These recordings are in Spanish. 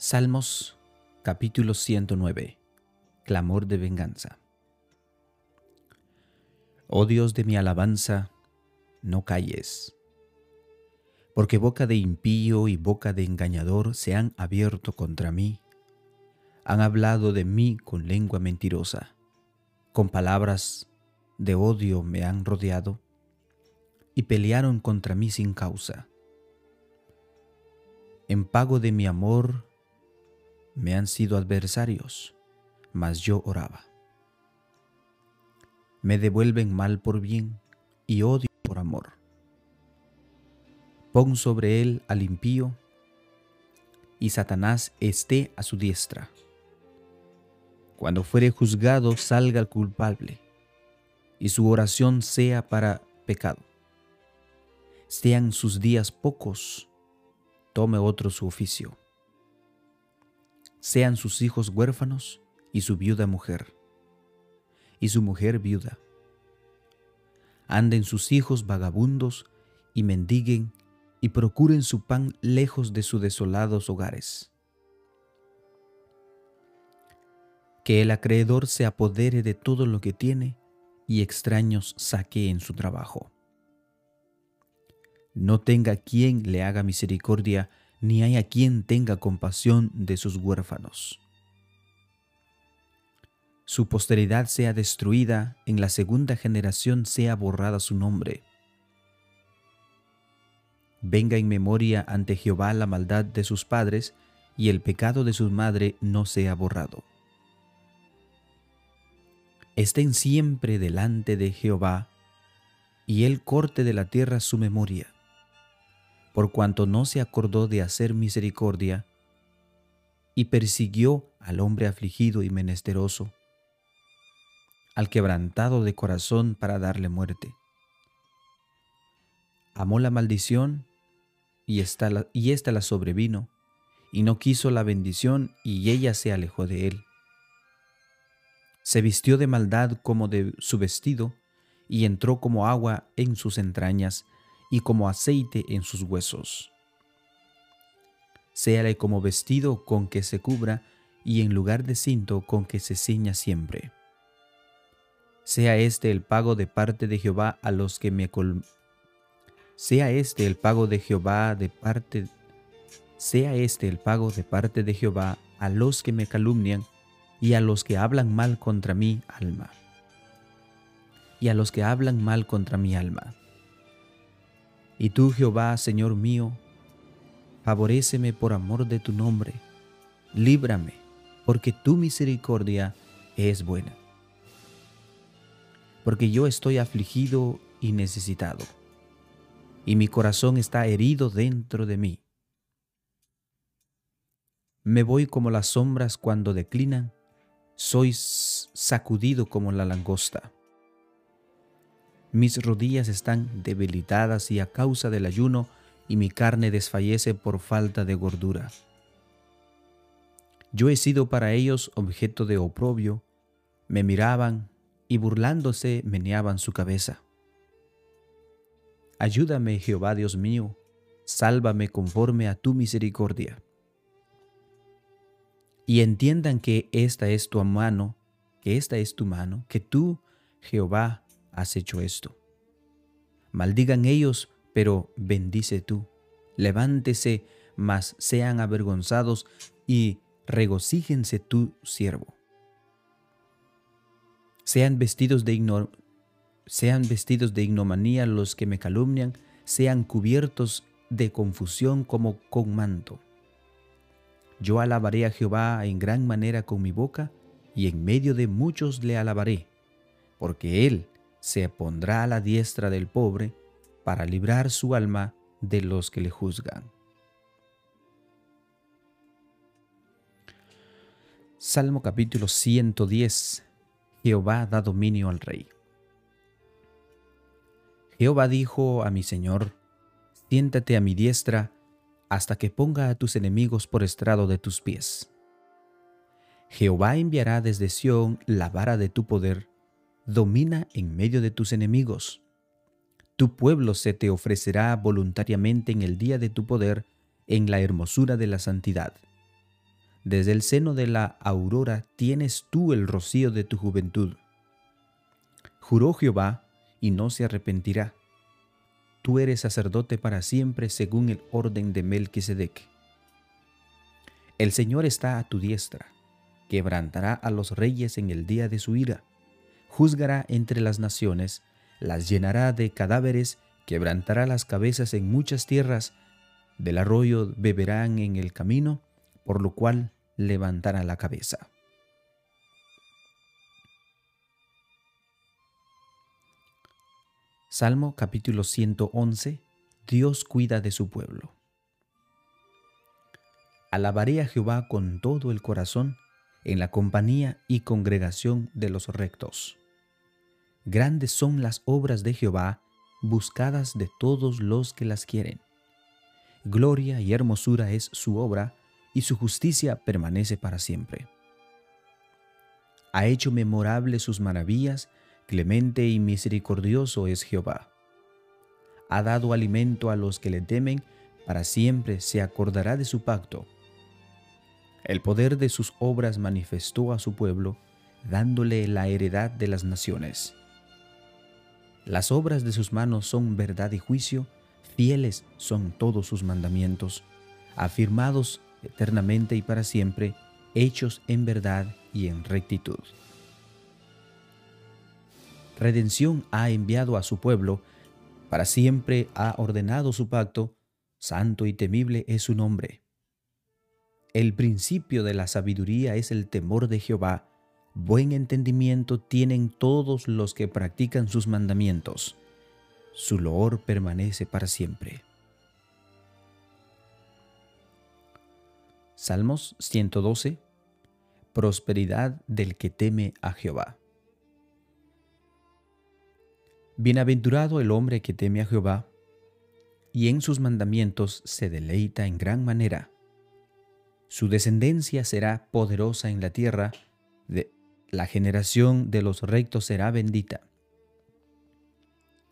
Salmos capítulo 109 Clamor de venganza Oh Dios de mi alabanza, no calles, porque boca de impío y boca de engañador se han abierto contra mí, han hablado de mí con lengua mentirosa, con palabras de odio me han rodeado y pelearon contra mí sin causa. En pago de mi amor me han sido adversarios, mas yo oraba. Me devuelven mal por bien y odio por amor. Pon sobre él al impío y Satanás esté a su diestra. Cuando fuere juzgado salga el culpable y su oración sea para pecado. Sean sus días pocos, tome otro su oficio sean sus hijos huérfanos y su viuda mujer, y su mujer viuda. Anden sus hijos vagabundos y mendiguen y procuren su pan lejos de sus desolados hogares. Que el acreedor se apodere de todo lo que tiene y extraños saqueen su trabajo. No tenga quien le haga misericordia ni hay a quien tenga compasión de sus huérfanos. Su posteridad sea destruida, en la segunda generación sea borrada su nombre. Venga en memoria ante Jehová la maldad de sus padres, y el pecado de su madre no sea borrado. Estén siempre delante de Jehová, y él corte de la tierra su memoria por cuanto no se acordó de hacer misericordia, y persiguió al hombre afligido y menesteroso, al quebrantado de corazón para darle muerte. Amó la maldición y esta la, y esta la sobrevino, y no quiso la bendición y ella se alejó de él. Se vistió de maldad como de su vestido, y entró como agua en sus entrañas, y como aceite en sus huesos. Séale como vestido con que se cubra y en lugar de cinto con que se ciña siempre. Sea este el pago de parte de Jehová a los que me sea este el pago de Jehová de parte sea este el pago de parte de Jehová a los que me calumnian y a los que hablan mal contra mi alma. Y a los que hablan mal contra mi alma. Y tú, Jehová, Señor mío, favoréceme por amor de tu nombre, líbrame, porque tu misericordia es buena. Porque yo estoy afligido y necesitado, y mi corazón está herido dentro de mí. Me voy como las sombras cuando declinan, soy sacudido como la langosta. Mis rodillas están debilitadas y a causa del ayuno, y mi carne desfallece por falta de gordura. Yo he sido para ellos objeto de oprobio, me miraban y burlándose meneaban su cabeza. Ayúdame, Jehová Dios mío, sálvame conforme a tu misericordia. Y entiendan que esta es tu mano, que esta es tu mano, que tú, Jehová, has hecho esto. Maldigan ellos, pero bendice tú. Levántese, mas sean avergonzados y regocíjense tu siervo. Sean vestidos de ignor sean vestidos de ignomanía los que me calumnian, sean cubiertos de confusión como con manto. Yo alabaré a Jehová en gran manera con mi boca, y en medio de muchos le alabaré, porque Él se pondrá a la diestra del pobre para librar su alma de los que le juzgan. Salmo capítulo 110. Jehová da dominio al rey. Jehová dijo a mi Señor, siéntate a mi diestra hasta que ponga a tus enemigos por estrado de tus pies. Jehová enviará desde Sión la vara de tu poder domina en medio de tus enemigos. Tu pueblo se te ofrecerá voluntariamente en el día de tu poder, en la hermosura de la santidad. desde el seno de la aurora tienes tú el rocío de tu juventud. Juró Jehová y no se arrepentirá. Tú eres sacerdote para siempre según el orden de Melquisedec. El Señor está a tu diestra, quebrantará a los reyes en el día de su ira, juzgará entre las naciones, las llenará de cadáveres, quebrantará las cabezas en muchas tierras, del arroyo beberán en el camino, por lo cual levantará la cabeza. Salmo capítulo 111 Dios cuida de su pueblo. Alabaré a Jehová con todo el corazón en la compañía y congregación de los rectos. Grandes son las obras de Jehová, buscadas de todos los que las quieren. Gloria y hermosura es su obra, y su justicia permanece para siempre. Ha hecho memorables sus maravillas, clemente y misericordioso es Jehová. Ha dado alimento a los que le temen, para siempre se acordará de su pacto. El poder de sus obras manifestó a su pueblo, dándole la heredad de las naciones. Las obras de sus manos son verdad y juicio, fieles son todos sus mandamientos, afirmados eternamente y para siempre, hechos en verdad y en rectitud. Redención ha enviado a su pueblo, para siempre ha ordenado su pacto, santo y temible es su nombre. El principio de la sabiduría es el temor de Jehová, buen entendimiento tienen todos los que practican sus mandamientos. Su loor permanece para siempre. Salmos 112. Prosperidad del que teme a Jehová. Bienaventurado el hombre que teme a Jehová, y en sus mandamientos se deleita en gran manera. Su descendencia será poderosa en la tierra, de la generación de los rectos será bendita.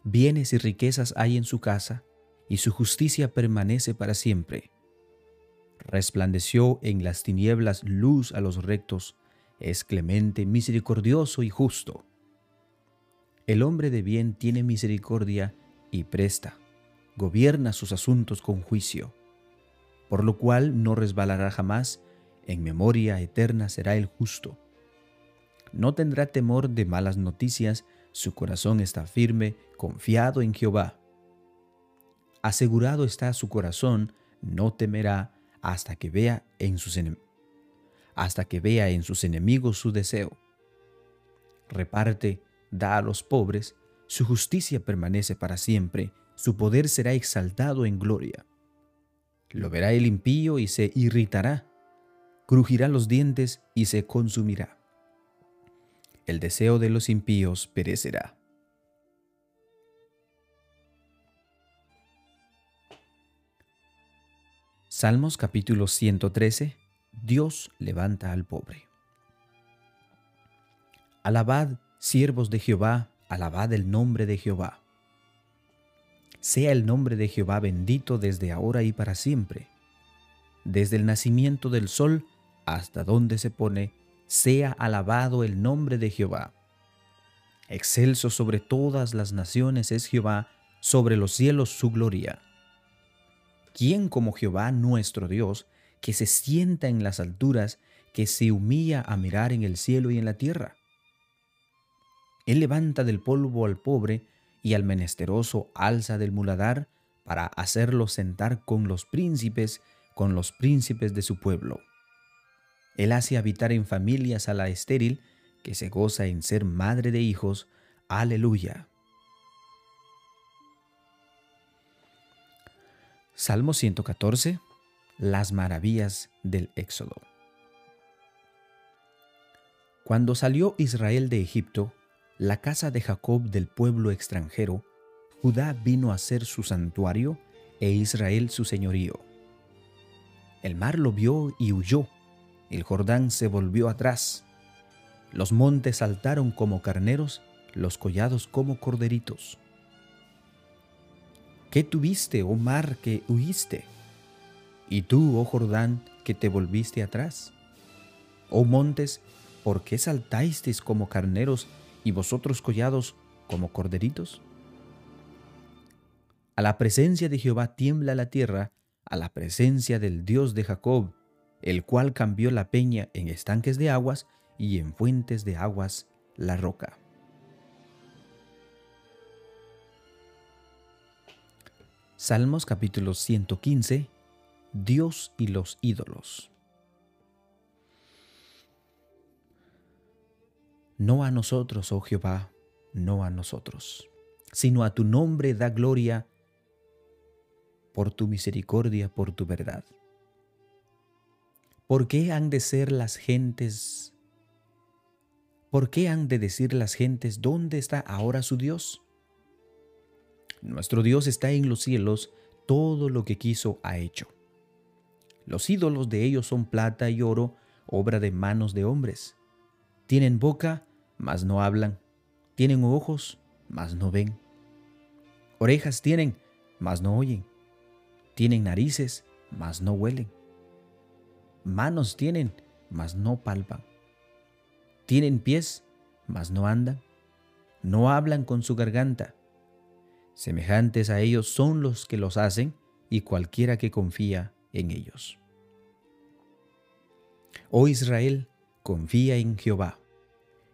Bienes y riquezas hay en su casa, y su justicia permanece para siempre. Resplandeció en las tinieblas luz a los rectos, es clemente, misericordioso y justo. El hombre de bien tiene misericordia y presta, gobierna sus asuntos con juicio, por lo cual no resbalará jamás, en memoria eterna será el justo. No tendrá temor de malas noticias, su corazón está firme, confiado en Jehová. Asegurado está su corazón, no temerá hasta que vea en sus hasta que vea en sus enemigos su deseo. Reparte, da a los pobres, su justicia permanece para siempre, su poder será exaltado en gloria. Lo verá el impío y se irritará, crujirá los dientes y se consumirá. El deseo de los impíos perecerá. Salmos capítulo 113. Dios levanta al pobre. Alabad, siervos de Jehová, alabad el nombre de Jehová. Sea el nombre de Jehová bendito desde ahora y para siempre. Desde el nacimiento del sol hasta donde se pone, sea alabado el nombre de Jehová. Excelso sobre todas las naciones es Jehová, sobre los cielos su gloria. ¿Quién como Jehová nuestro Dios, que se sienta en las alturas, que se humilla a mirar en el cielo y en la tierra? Él levanta del polvo al pobre y al menesteroso alza del muladar para hacerlo sentar con los príncipes, con los príncipes de su pueblo. Él hace habitar en familias a la estéril, que se goza en ser madre de hijos. Aleluya. Salmo 114. Las maravillas del Éxodo. Cuando salió Israel de Egipto, la casa de Jacob del pueblo extranjero, Judá vino a ser su santuario e Israel su señorío. El mar lo vio y huyó, el Jordán se volvió atrás, los montes saltaron como carneros, los collados como corderitos. ¿Qué tuviste, oh mar, que huiste? Y tú, oh Jordán, que te volviste atrás. Oh montes, ¿por qué saltasteis como carneros y vosotros collados como corderitos? A la presencia de Jehová tiembla la tierra, a la presencia del Dios de Jacob, el cual cambió la peña en estanques de aguas y en fuentes de aguas la roca. Salmos capítulo 115 Dios y los ídolos. No a nosotros, oh Jehová, no a nosotros, sino a tu nombre da gloria por tu misericordia, por tu verdad. ¿Por qué han de ser las gentes? ¿Por qué han de decir las gentes dónde está ahora su Dios? Nuestro Dios está en los cielos, todo lo que quiso ha hecho. Los ídolos de ellos son plata y oro, obra de manos de hombres. Tienen boca, mas no hablan. Tienen ojos, mas no ven. Orejas tienen, mas no oyen. Tienen narices, mas no huelen. Manos tienen, mas no palpan. Tienen pies, mas no andan. No hablan con su garganta. Semejantes a ellos son los que los hacen y cualquiera que confía en ellos. Oh Israel, confía en Jehová.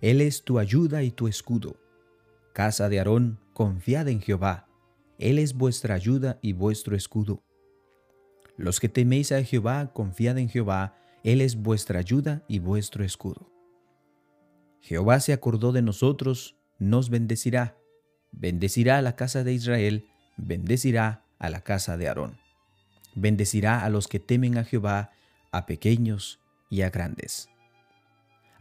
Él es tu ayuda y tu escudo. Casa de Aarón, confiad en Jehová. Él es vuestra ayuda y vuestro escudo. Los que teméis a Jehová, confiad en Jehová. Él es vuestra ayuda y vuestro escudo. Jehová se acordó de nosotros, nos bendecirá Bendecirá a la casa de Israel, bendecirá a la casa de Aarón. Bendecirá a los que temen a Jehová, a pequeños y a grandes.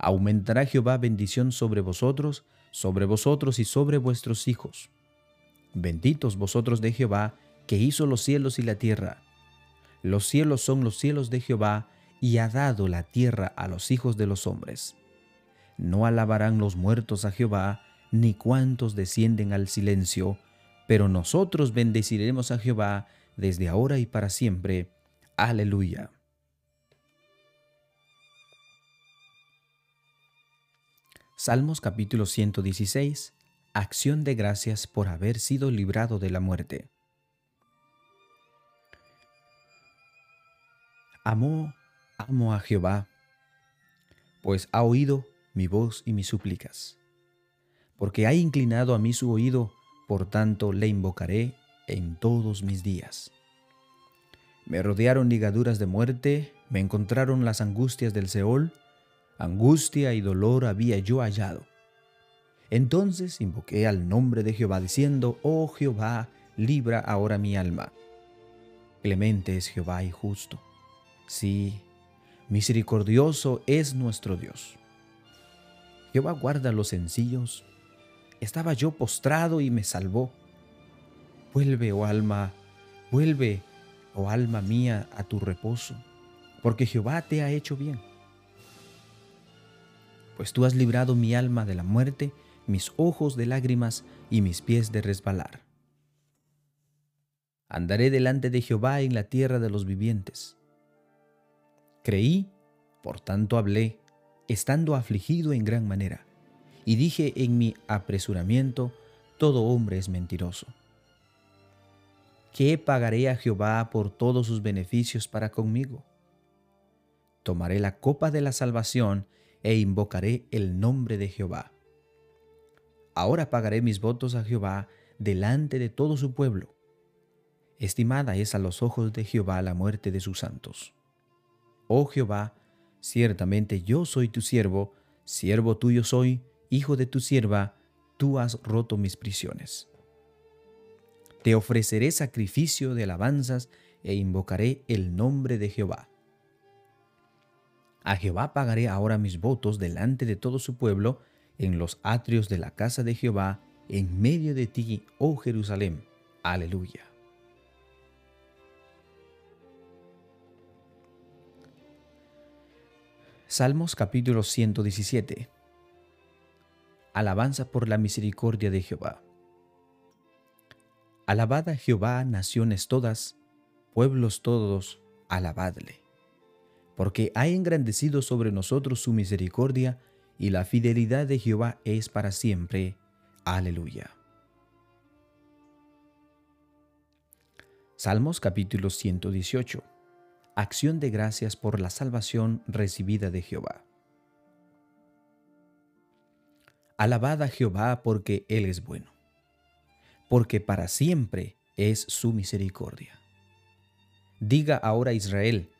Aumentará Jehová bendición sobre vosotros, sobre vosotros y sobre vuestros hijos. Benditos vosotros de Jehová, que hizo los cielos y la tierra. Los cielos son los cielos de Jehová, y ha dado la tierra a los hijos de los hombres. No alabarán los muertos a Jehová, ni cuántos descienden al silencio, pero nosotros bendeciremos a Jehová desde ahora y para siempre. Aleluya. Salmos capítulo 116. Acción de gracias por haber sido librado de la muerte. Amo, amo a Jehová, pues ha oído mi voz y mis súplicas porque ha inclinado a mí su oído, por tanto le invocaré en todos mis días. Me rodearon ligaduras de muerte, me encontraron las angustias del Seol, angustia y dolor había yo hallado. Entonces invoqué al nombre de Jehová diciendo, Oh Jehová, libra ahora mi alma. Clemente es Jehová y justo. Sí, misericordioso es nuestro Dios. Jehová guarda los sencillos estaba yo postrado y me salvó. Vuelve, oh alma, vuelve, oh alma mía, a tu reposo, porque Jehová te ha hecho bien. Pues tú has librado mi alma de la muerte, mis ojos de lágrimas y mis pies de resbalar. Andaré delante de Jehová en la tierra de los vivientes. Creí, por tanto hablé, estando afligido en gran manera y dije en mi apresuramiento, todo hombre es mentiroso. ¿Qué pagaré a Jehová por todos sus beneficios para conmigo? Tomaré la copa de la salvación e invocaré el nombre de Jehová. Ahora pagaré mis votos a Jehová delante de todo su pueblo. Estimada es a los ojos de Jehová la muerte de sus santos. Oh Jehová, ciertamente yo soy tu siervo, siervo tuyo soy, Hijo de tu sierva, tú has roto mis prisiones. Te ofreceré sacrificio de alabanzas e invocaré el nombre de Jehová. A Jehová pagaré ahora mis votos delante de todo su pueblo, en los atrios de la casa de Jehová, en medio de ti, oh Jerusalén. Aleluya. Salmos capítulo 117 Alabanza por la misericordia de Jehová. Alabad a Jehová, naciones todas, pueblos todos, alabadle porque ha engrandecido sobre nosotros su misericordia, y la fidelidad de Jehová es para siempre. Aleluya. Salmos capítulo 118. Acción de gracias por la salvación recibida de Jehová. Alabad a Jehová porque Él es bueno, porque para siempre es su misericordia. Diga ahora Israel,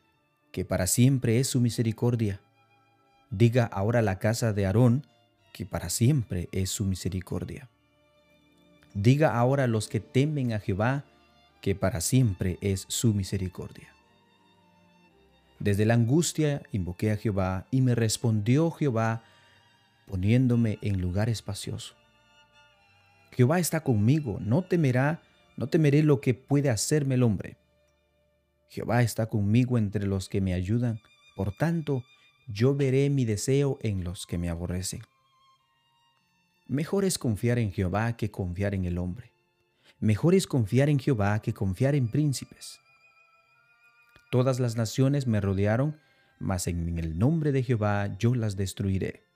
que para siempre es su misericordia. Diga ahora la casa de Aarón, que para siempre es su misericordia. Diga ahora a los que temen a Jehová, que para siempre es su misericordia. Desde la angustia invoqué a Jehová y me respondió Jehová poniéndome en lugar espacioso. Jehová está conmigo, no temerá, no temeré lo que puede hacerme el hombre. Jehová está conmigo entre los que me ayudan, por tanto, yo veré mi deseo en los que me aborrecen. Mejor es confiar en Jehová que confiar en el hombre. Mejor es confiar en Jehová que confiar en príncipes. Todas las naciones me rodearon, mas en el nombre de Jehová yo las destruiré.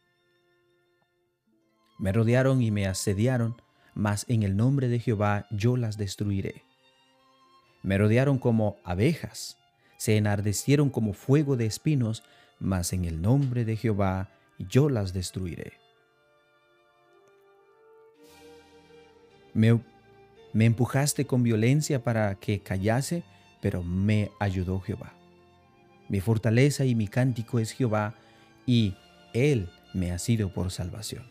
Me rodearon y me asediaron, mas en el nombre de Jehová yo las destruiré. Me rodearon como abejas, se enardecieron como fuego de espinos, mas en el nombre de Jehová yo las destruiré. Me, me empujaste con violencia para que callase, pero me ayudó Jehová. Mi fortaleza y mi cántico es Jehová, y Él me ha sido por salvación.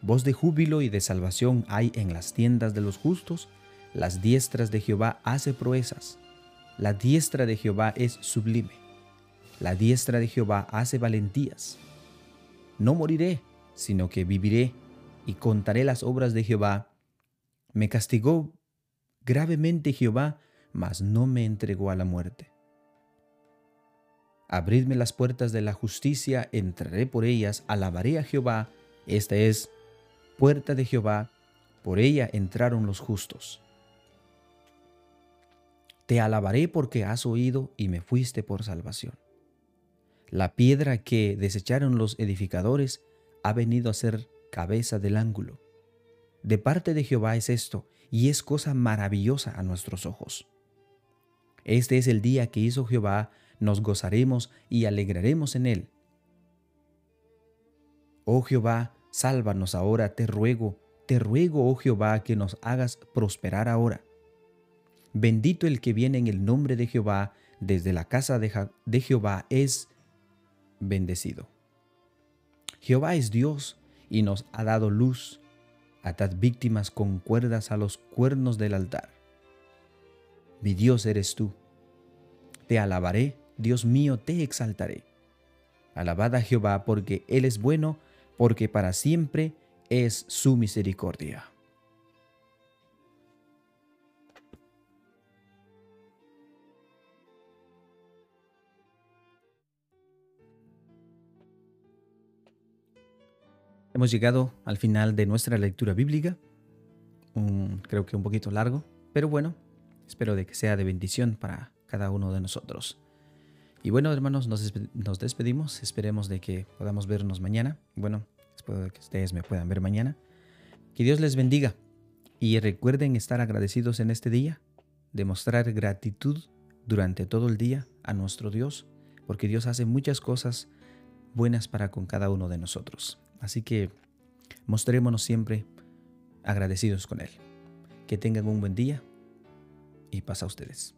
Voz de júbilo y de salvación hay en las tiendas de los justos, las diestras de Jehová hace proezas. La diestra de Jehová es sublime. La diestra de Jehová hace valentías. No moriré, sino que viviré y contaré las obras de Jehová. Me castigó gravemente Jehová, mas no me entregó a la muerte. Abridme las puertas de la justicia, entraré por ellas, alabaré a Jehová. Esta es puerta de Jehová, por ella entraron los justos. Te alabaré porque has oído y me fuiste por salvación. La piedra que desecharon los edificadores ha venido a ser cabeza del ángulo. De parte de Jehová es esto, y es cosa maravillosa a nuestros ojos. Este es el día que hizo Jehová, nos gozaremos y alegraremos en él. Oh Jehová, sálvanos ahora, te ruego, te ruego, oh Jehová, que nos hagas prosperar ahora. Bendito el que viene en el nombre de Jehová, desde la casa de, Jehová es bendecido. Jehová es Dios y nos ha dado luz. Atad víctimas con cuerdas a los cuernos del altar. Mi Dios eres tú. Te alabaré, Dios mío, te exaltaré. Alabad a Jehová porque Él es bueno, porque para siempre es su misericordia. Hemos llegado al final de nuestra lectura bíblica, creo que un poquito largo, pero bueno, espero de que sea de bendición para cada uno de nosotros. Y bueno, hermanos, nos, despedimos, esperemos de que podamos vernos mañana. Bueno, espero que ustedes me puedan ver mañana. Que Dios les bendiga y recuerden estar agradecidos en este día, demostrar gratitud durante todo el día a nuestro Dios, porque Dios hace muchas cosas buenas para con cada uno de nosotros. Así que mostrémonos siempre agradecidos con Él. Que tengan un buen día y pasa a ustedes.